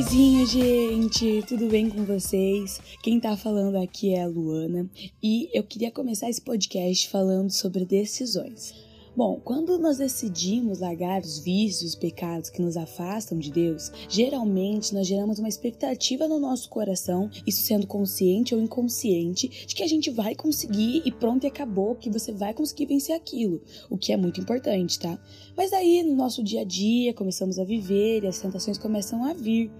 Oizinho, gente! Tudo bem com vocês? Quem tá falando aqui é a Luana e eu queria começar esse podcast falando sobre decisões. Bom, quando nós decidimos largar os vícios, os pecados que nos afastam de Deus, geralmente nós geramos uma expectativa no nosso coração, isso sendo consciente ou inconsciente, de que a gente vai conseguir e pronto e acabou, que você vai conseguir vencer aquilo, o que é muito importante, tá? Mas aí no nosso dia a dia começamos a viver e as tentações começam a vir.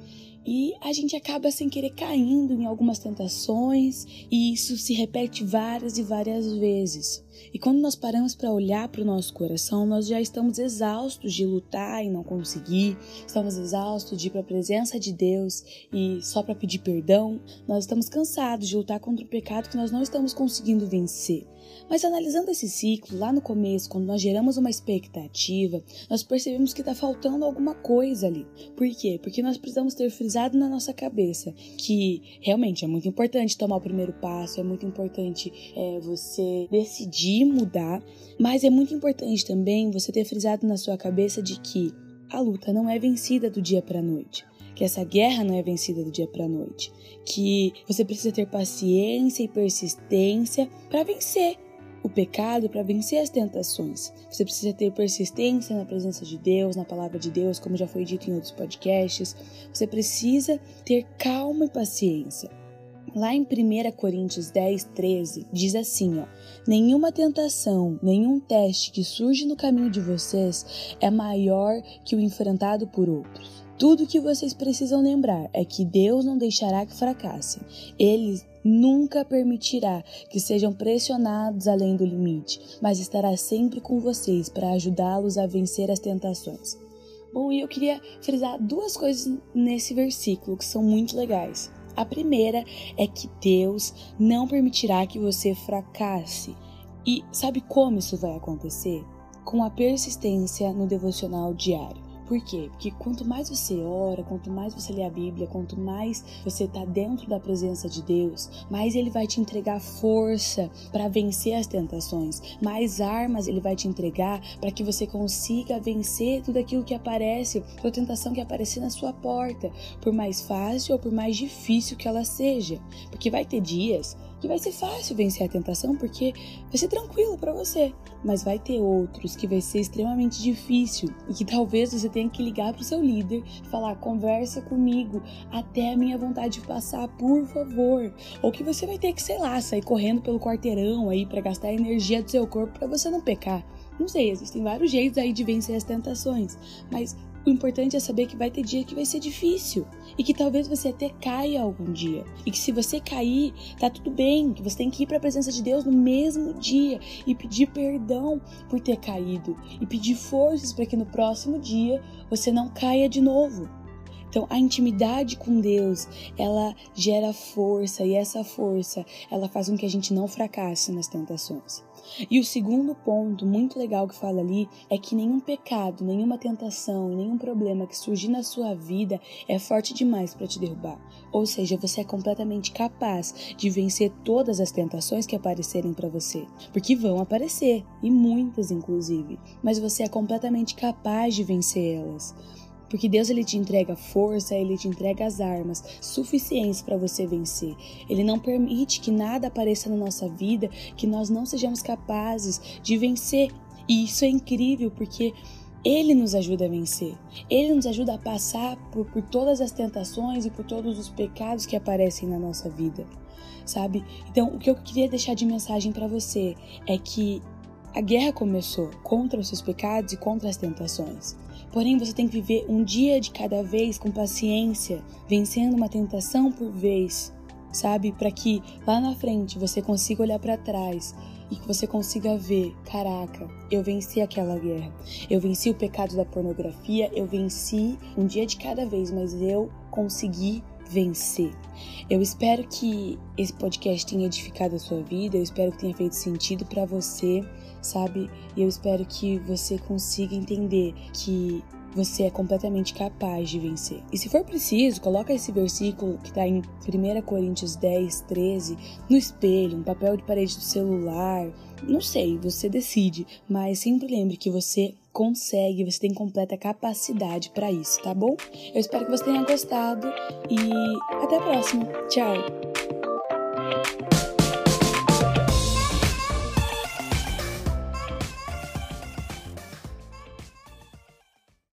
E a gente acaba sem querer caindo em algumas tentações, e isso se repete várias e várias vezes. E quando nós paramos para olhar para o nosso coração, nós já estamos exaustos de lutar e não conseguir, estamos exaustos de ir para a presença de Deus e só para pedir perdão, nós estamos cansados de lutar contra o pecado que nós não estamos conseguindo vencer. Mas analisando esse ciclo, lá no começo, quando nós geramos uma expectativa, nós percebemos que está faltando alguma coisa ali. Por quê? Porque nós precisamos ter frisado na nossa cabeça que realmente é muito importante tomar o primeiro passo, é muito importante é, você decidir mudar, mas é muito importante também você ter frisado na sua cabeça de que a luta não é vencida do dia para a noite que essa guerra não é vencida do dia para noite, que você precisa ter paciência e persistência para vencer o pecado, para vencer as tentações. Você precisa ter persistência na presença de Deus, na palavra de Deus, como já foi dito em outros podcasts. Você precisa ter calma e paciência. Lá em 1 Coríntios 10, 13, diz assim: ó, Nenhuma tentação, nenhum teste que surge no caminho de vocês é maior que o enfrentado por outros. Tudo que vocês precisam lembrar é que Deus não deixará que fracassem. Ele nunca permitirá que sejam pressionados além do limite, mas estará sempre com vocês para ajudá-los a vencer as tentações. Bom, e eu queria frisar duas coisas nesse versículo que são muito legais. A primeira é que Deus não permitirá que você fracasse. E sabe como isso vai acontecer? Com a persistência no devocional diário. Por quê? Porque quanto mais você ora, quanto mais você lê a Bíblia, quanto mais você está dentro da presença de Deus, mais Ele vai te entregar força para vencer as tentações, mais armas Ele vai te entregar para que você consiga vencer tudo aquilo que aparece, toda tentação que aparecer na sua porta, por mais fácil ou por mais difícil que ela seja. Porque vai ter dias que vai ser fácil vencer a tentação porque vai ser tranquilo para você, mas vai ter outros que vai ser extremamente difícil e que talvez você tenha que ligar para o seu líder e falar: conversa comigo até a minha vontade passar, por favor. Ou que você vai ter que, sei lá, sair correndo pelo quarteirão aí para gastar a energia do seu corpo para você não pecar. Não sei, existem vários jeitos aí de vencer as tentações, mas o importante é saber que vai ter dia que vai ser difícil e que talvez você até caia algum dia. E que se você cair, tá tudo bem, que você tem que ir para a presença de Deus no mesmo dia e pedir perdão por ter caído e pedir forças para que no próximo dia você não caia de novo. Então, a intimidade com Deus, ela gera força e essa força, ela faz com que a gente não fracasse nas tentações. E o segundo ponto muito legal que fala ali é que nenhum pecado, nenhuma tentação, nenhum problema que surgir na sua vida é forte demais para te derrubar. Ou seja, você é completamente capaz de vencer todas as tentações que aparecerem para você, porque vão aparecer, e muitas inclusive, mas você é completamente capaz de vencer elas. Porque Deus ele te entrega força, ele te entrega as armas suficientes para você vencer. Ele não permite que nada apareça na nossa vida que nós não sejamos capazes de vencer. E isso é incrível porque ele nos ajuda a vencer. Ele nos ajuda a passar por, por todas as tentações e por todos os pecados que aparecem na nossa vida, sabe? Então, o que eu queria deixar de mensagem para você é que a guerra começou contra os seus pecados e contra as tentações. Porém, você tem que viver um dia de cada vez com paciência, vencendo uma tentação por vez, sabe? Para que lá na frente você consiga olhar para trás e que você consiga ver: caraca, eu venci aquela guerra, eu venci o pecado da pornografia, eu venci um dia de cada vez, mas eu consegui vencer. Eu espero que esse podcast tenha edificado a sua vida, eu espero que tenha feito sentido para você, sabe? E eu espero que você consiga entender que você é completamente capaz de vencer. E se for preciso, coloca esse versículo que está em 1 Coríntios 10, 13 no espelho, um papel de parede do celular. Não sei, você decide, mas sempre lembre que você consegue, você tem completa capacidade para isso, tá bom? Eu espero que você tenha gostado e até a próxima. Tchau!